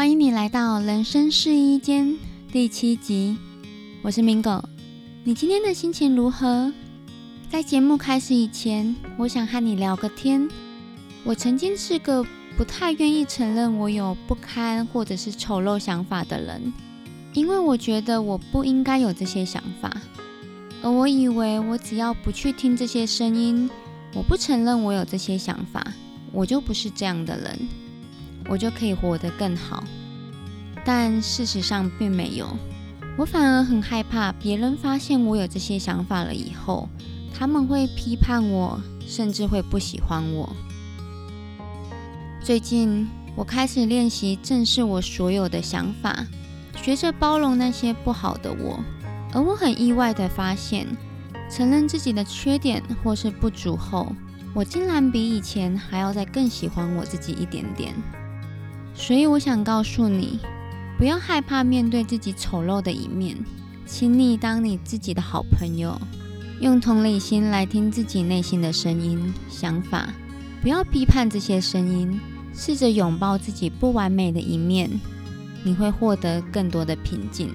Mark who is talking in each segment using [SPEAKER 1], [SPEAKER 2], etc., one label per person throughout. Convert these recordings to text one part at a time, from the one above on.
[SPEAKER 1] 欢迎你来到人生试衣间第七集，我是明狗。你今天的心情如何？在节目开始以前，我想和你聊个天。我曾经是个不太愿意承认我有不堪或者是丑陋想法的人，因为我觉得我不应该有这些想法，而我以为我只要不去听这些声音，我不承认我有这些想法，我就不是这样的人，我就可以活得更好。但事实上并没有，我反而很害怕别人发现我有这些想法了以后，他们会批判我，甚至会不喜欢我。最近，我开始练习正视我所有的想法，学着包容那些不好的我。而我很意外的发现，承认自己的缺点或是不足后，我竟然比以前还要再更喜欢我自己一点点。所以，我想告诉你，不要害怕面对自己丑陋的一面，请你当你自己的好朋友，用同理心来听自己内心的声音、想法，不要批判这些声音。试着拥抱自己不完美的一面，你会获得更多的平静。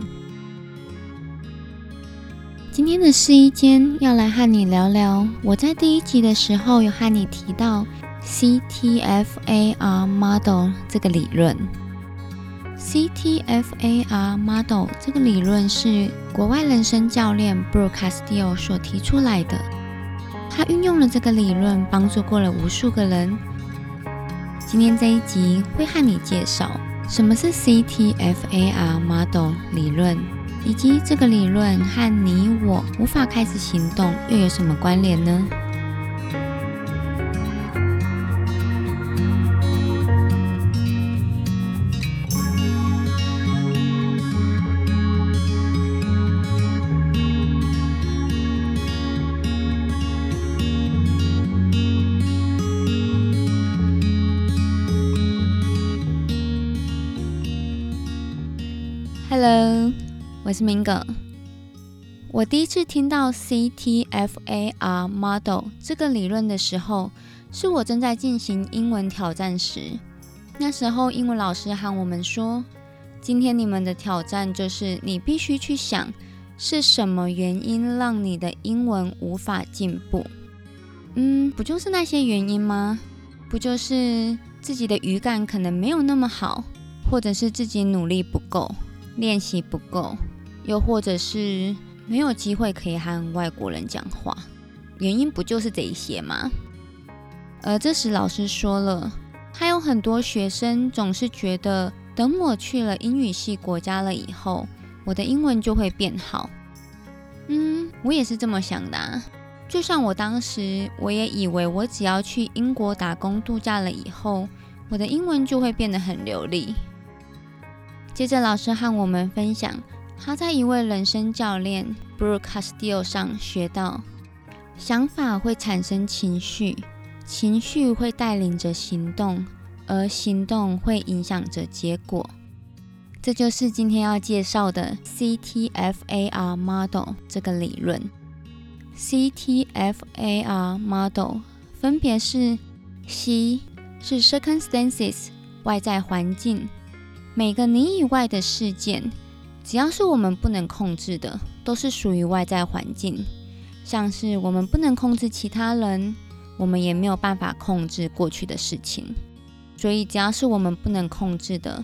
[SPEAKER 1] 今天的试衣间要来和你聊聊，我在第一集的时候有和你提到 CTFAR model 这个理论。CTFAR model 这个理论是国外人生教练 Brooke Castillo 所提出来的，他运用了这个理论，帮助过了无数个人。今天这一集会和你介绍什么是 CTFAR Model 理论，以及这个理论和你我无法开始行动又有什么关联呢？Hello，我是明哥。我第一次听到 CTFAR model 这个理论的时候，是我正在进行英文挑战时。那时候，英文老师喊我们说：“今天你们的挑战就是你必须去想，是什么原因让你的英文无法进步？嗯，不就是那些原因吗？不就是自己的语感可能没有那么好，或者是自己努力不够？”练习不够，又或者是没有机会可以和外国人讲话，原因不就是这一些吗？而这时老师说了，还有很多学生总是觉得，等我去了英语系国家了以后，我的英文就会变好。嗯，我也是这么想的。就像我当时，我也以为我只要去英国打工度假了以后，我的英文就会变得很流利。接着，老师和我们分享他在一位人生教练 Brooke Castillo 上学到：想法会产生情绪，情绪会带领着行动，而行动会影响着结果。这就是今天要介绍的 CTFAR model 这个理论。CTFAR model 分别是：C 是 circumstances 外在环境。每个你以外的事件，只要是我们不能控制的，都是属于外在环境。像是我们不能控制其他人，我们也没有办法控制过去的事情。所以，只要是我们不能控制的，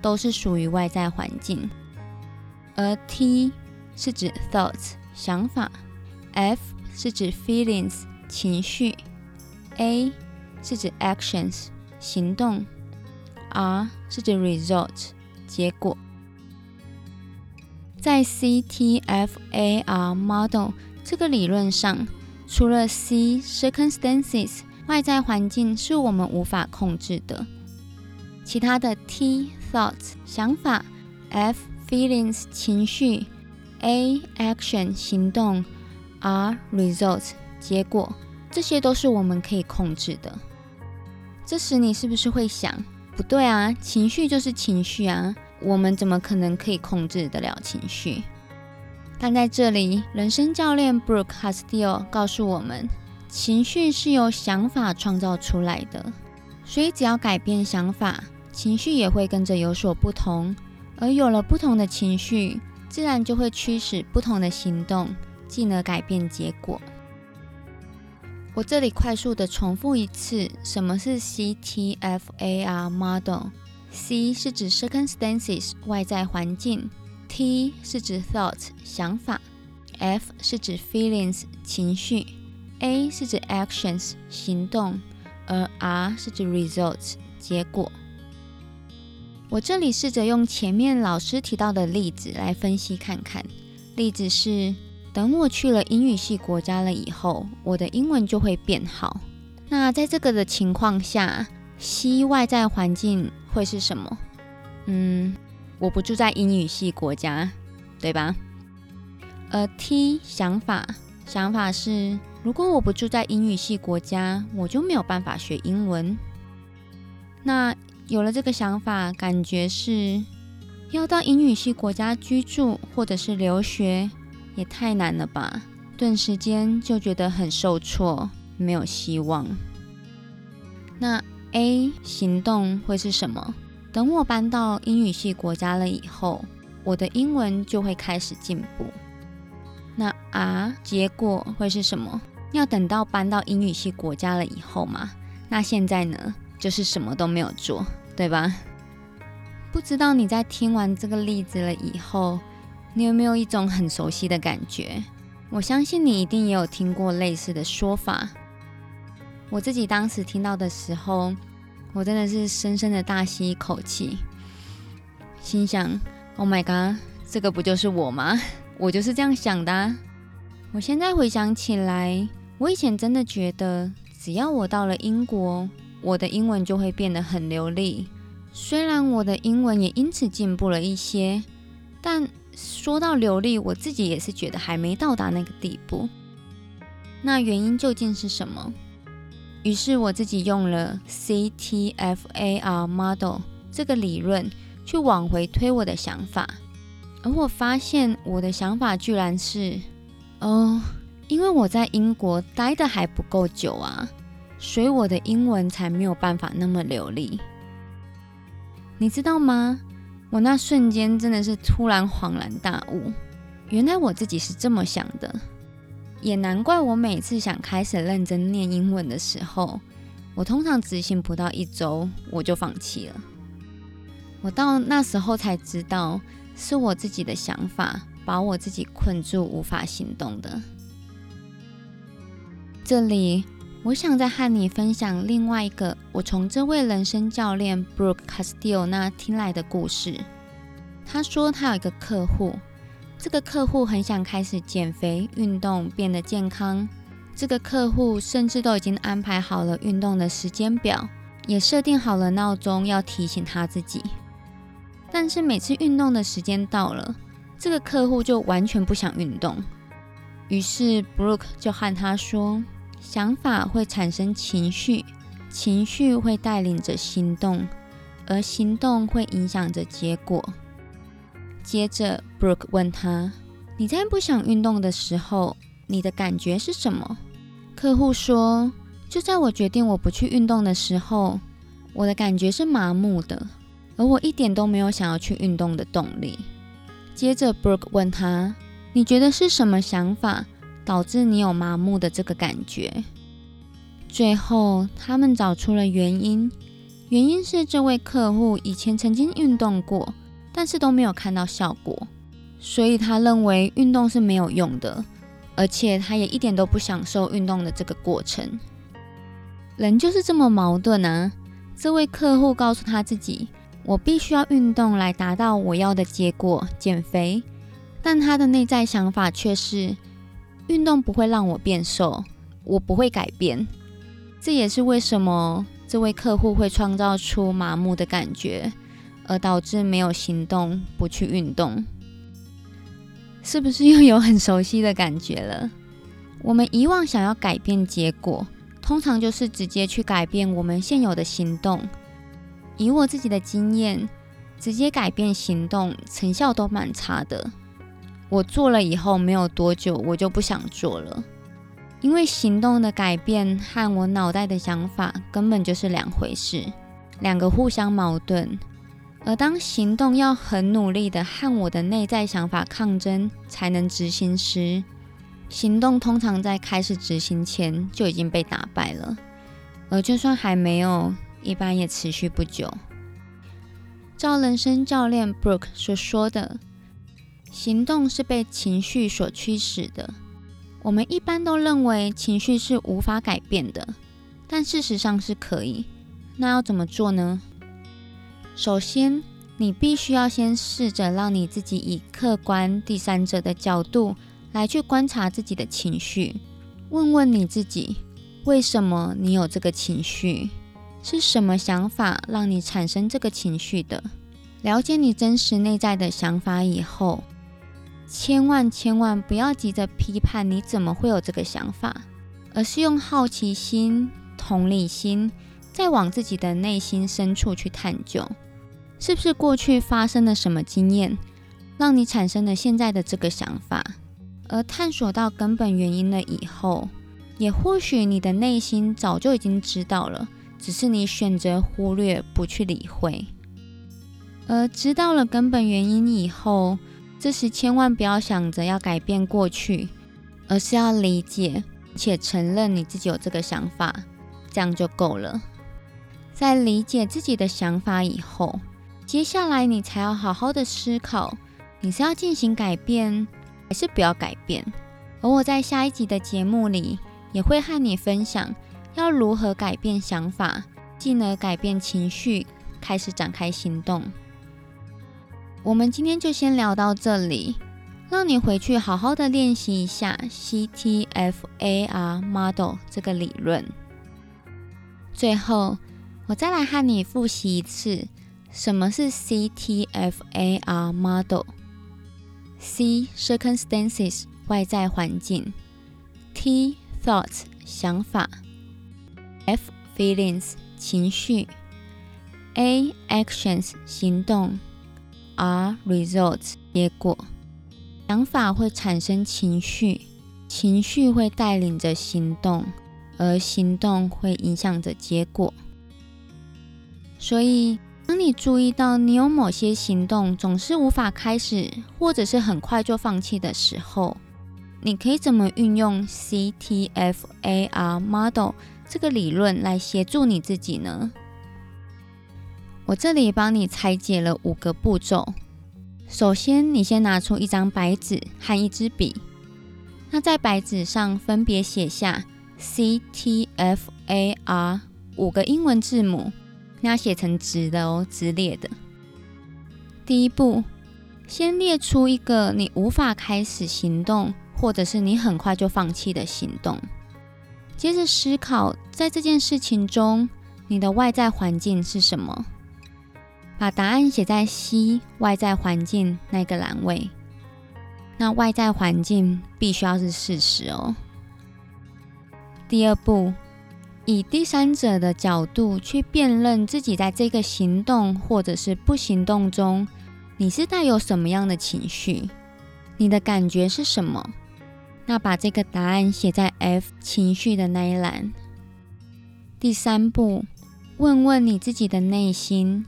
[SPEAKER 1] 都是属于外在环境。而 T 是指 thoughts 想法，F 是指 feelings 情绪，A 是指 actions 行动。R 是指 result 结果，在 CTFAR model 这个理论上，除了 C circumstances 外在环境是我们无法控制的，其他的 T thoughts 想法，F feelings 情绪，A action 行动，R result 结果，这些都是我们可以控制的。这时你是不是会想？不对啊，情绪就是情绪啊，我们怎么可能可以控制得了情绪？但在这里，人生教练 Brooke Castillo 告诉我们，情绪是由想法创造出来的，所以只要改变想法，情绪也会跟着有所不同。而有了不同的情绪，自然就会驱使不同的行动，进而改变结果。我这里快速的重复一次，什么是 CTFAR model？C 是指 circumstances 外在环境，T 是指 thought 想法，F 是指 feelings 情绪，A 是指 actions 行动，而 R 是指 results 结果。我这里试着用前面老师提到的例子来分析看看。例子是。等我去了英语系国家了以后，我的英文就会变好。那在这个的情况下，C 外在环境会是什么？嗯，我不住在英语系国家，对吧？而 T 想法，想法是，如果我不住在英语系国家，我就没有办法学英文。那有了这个想法，感觉是要到英语系国家居住或者是留学。也太难了吧！顿时间就觉得很受挫，没有希望。那 A 行动会是什么？等我搬到英语系国家了以后，我的英文就会开始进步。那 R 结果会是什么？要等到搬到英语系国家了以后嘛？那现在呢，就是什么都没有做，对吧？不知道你在听完这个例子了以后。你有没有一种很熟悉的感觉？我相信你一定也有听过类似的说法。我自己当时听到的时候，我真的是深深的大吸一口气，心想：“Oh my god，这个不就是我吗？我就是这样想的。”我现在回想起来，我以前真的觉得，只要我到了英国，我的英文就会变得很流利。虽然我的英文也因此进步了一些，但……说到流利，我自己也是觉得还没到达那个地步。那原因究竟是什么？于是我自己用了 CTFAR model 这个理论去往回推我的想法，而我发现我的想法居然是：哦，因为我在英国待的还不够久啊，所以我的英文才没有办法那么流利。你知道吗？我那瞬间真的是突然恍然大悟，原来我自己是这么想的，也难怪我每次想开始认真念英文的时候，我通常执行不到一周我就放弃了。我到那时候才知道，是我自己的想法把我自己困住，无法行动的。这里。我想再和你分享另外一个我从这位人生教练 Brooke Castillo 那听来的故事。他说他有一个客户，这个客户很想开始减肥、运动，变得健康。这个客户甚至都已经安排好了运动的时间表，也设定好了闹钟要提醒他自己。但是每次运动的时间到了，这个客户就完全不想运动。于是 Brooke 就和他说。想法会产生情绪，情绪会带领着行动，而行动会影响着结果。接着，Brooke 问他：“你在不想运动的时候，你的感觉是什么？”客户说：“就在我决定我不去运动的时候，我的感觉是麻木的，而我一点都没有想要去运动的动力。”接着，Brooke 问他：“你觉得是什么想法？”导致你有麻木的这个感觉。最后，他们找出了原因，原因是这位客户以前曾经运动过，但是都没有看到效果，所以他认为运动是没有用的，而且他也一点都不享受运动的这个过程。人就是这么矛盾啊！这位客户告诉他自己：“我必须要运动来达到我要的结果——减肥。”但他的内在想法却是。运动不会让我变瘦，我不会改变。这也是为什么这位客户会创造出麻木的感觉，而导致没有行动，不去运动。是不是又有很熟悉的感觉了？我们以往想要改变结果，通常就是直接去改变我们现有的行动。以我自己的经验，直接改变行动，成效都蛮差的。我做了以后没有多久，我就不想做了，因为行动的改变和我脑袋的想法根本就是两回事。两个互相矛盾。而当行动要很努力的和我的内在想法抗争才能执行时，行动通常在开始执行前就已经被打败了。而就算还没有，一般也持续不久。照人生教练 Brooke 所说的，行动是被情绪所驱使的。我们一般都认为情绪是无法改变的，但事实上是可以。那要怎么做呢？首先，你必须要先试着让你自己以客观第三者的角度来去观察自己的情绪，问问你自己。为什么你有这个情绪？是什么想法让你产生这个情绪的？了解你真实内在的想法以后，千万千万不要急着批判你怎么会有这个想法，而是用好奇心、同理心，再往自己的内心深处去探究，是不是过去发生了什么经验，让你产生了现在的这个想法？而探索到根本原因了以后。也或许你的内心早就已经知道了，只是你选择忽略不去理会。而知道了根本原因以后，这时千万不要想着要改变过去，而是要理解且承认你自己有这个想法，这样就够了。在理解自己的想法以后，接下来你才要好好的思考，你是要进行改变，还是不要改变。而我在下一集的节目里。也会和你分享要如何改变想法，进而改变情绪，开始展开行动。我们今天就先聊到这里，让你回去好好的练习一下 CTFAR Model 这个理论。最后，我再来和你复习一次，什么是 CTFAR Model？C Circumstances 外在环境，T Thoughts 想法，F feelings 情绪，A actions 行动，R results 结果。想法会产生情绪，情绪会带领着行动，而行动会影响着结果。所以，当你注意到你有某些行动总是无法开始，或者是很快就放弃的时候，你可以怎么运用 CTFAR Model 这个理论来协助你自己呢？我这里帮你拆解了五个步骤。首先，你先拿出一张白纸和一支笔，那在白纸上分别写下 CTFAR 五个英文字母，那要写成直的哦，直列的。第一步，先列出一个你无法开始行动。或者是你很快就放弃的行动。接着思考，在这件事情中，你的外在环境是什么？把答案写在 C 外在环境那个栏位。那外在环境必须要是事实哦。第二步，以第三者的角度去辨认自己在这个行动或者是不行动中，你是带有什么样的情绪？你的感觉是什么？那把这个答案写在 F 情绪的那一栏。第三步，问问你自己的内心，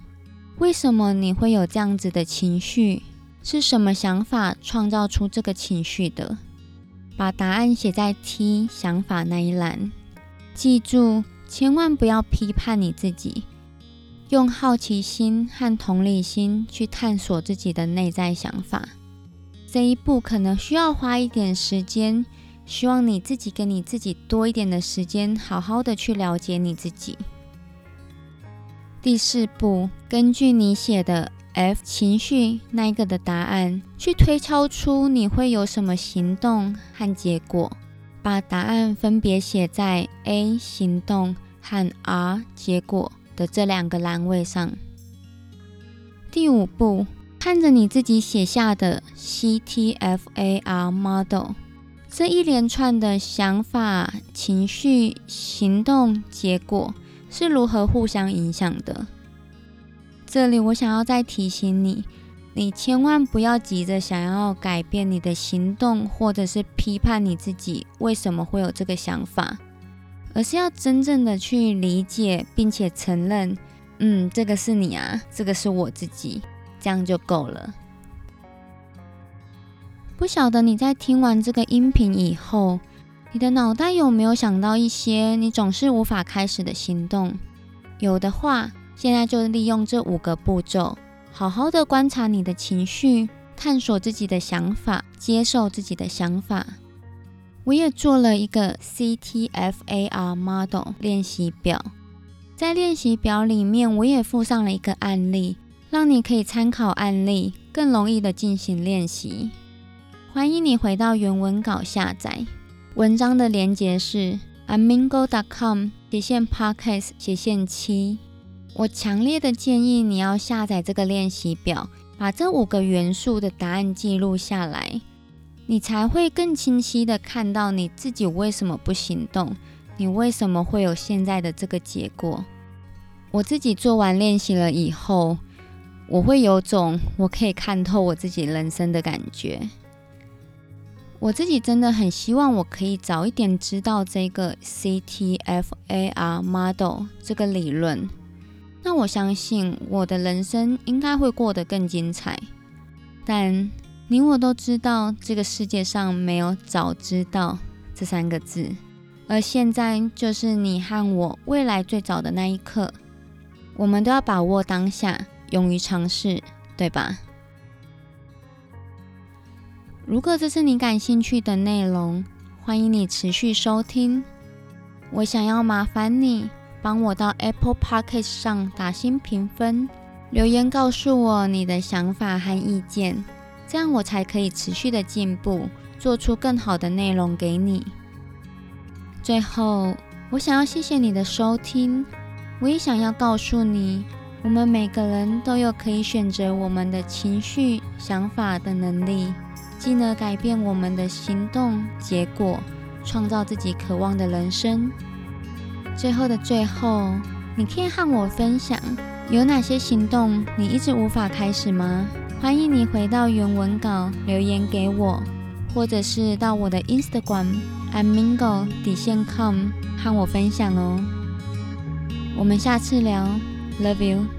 [SPEAKER 1] 为什么你会有这样子的情绪？是什么想法创造出这个情绪的？把答案写在 T 想法那一栏。记住，千万不要批判你自己，用好奇心和同理心去探索自己的内在想法。这一步可能需要花一点时间，希望你自己给你自己多一点的时间，好好的去了解你自己。第四步，根据你写的 F 情绪那一个的答案，去推敲出你会有什么行动和结果，把答案分别写在 A 行动和 R 结果的这两个栏位上。第五步。看着你自己写下的 CTFAR model，这一连串的想法、情绪、行动、结果是如何互相影响的？这里我想要再提醒你，你千万不要急着想要改变你的行动，或者是批判你自己为什么会有这个想法，而是要真正的去理解并且承认。嗯，这个是你啊，这个是我自己，这样就够了。不晓得你在听完这个音频以后，你的脑袋有没有想到一些你总是无法开始的行动？有的话，现在就利用这五个步骤，好好的观察你的情绪，探索自己的想法，接受自己的想法。我也做了一个 CTFAR Model 练习表，在练习表里面，我也附上了一个案例，让你可以参考案例，更容易的进行练习。欢迎你回到原文稿下载文章的连接是 amingo.com 斜线 podcast 斜线七。我强烈的建议你要下载这个练习表，把这五个元素的答案记录下来，你才会更清晰的看到你自己为什么不行动，你为什么会有现在的这个结果。我自己做完练习了以后，我会有种我可以看透我自己人生的感觉。我自己真的很希望我可以早一点知道这个 CTFAR model 这个理论，那我相信我的人生应该会过得更精彩。但你我都知道，这个世界上没有早知道这三个字，而现在就是你和我未来最早的那一刻，我们都要把握当下，勇于尝试，对吧？如果这是你感兴趣的内容，欢迎你持续收听。我想要麻烦你帮我到 Apple Podcast 上打新评分，留言告诉我你的想法和意见，这样我才可以持续的进步，做出更好的内容给你。最后，我想要谢谢你的收听，我也想要告诉你，我们每个人都有可以选择我们的情绪、想法的能力。进而改变我们的行动结果，创造自己渴望的人生。最后的最后，你可以和我分享有哪些行动你一直无法开始吗？欢迎你回到原文稿留言给我，或者是到我的 Instagram amingo 底线 com 和我分享哦。我们下次聊，Love you。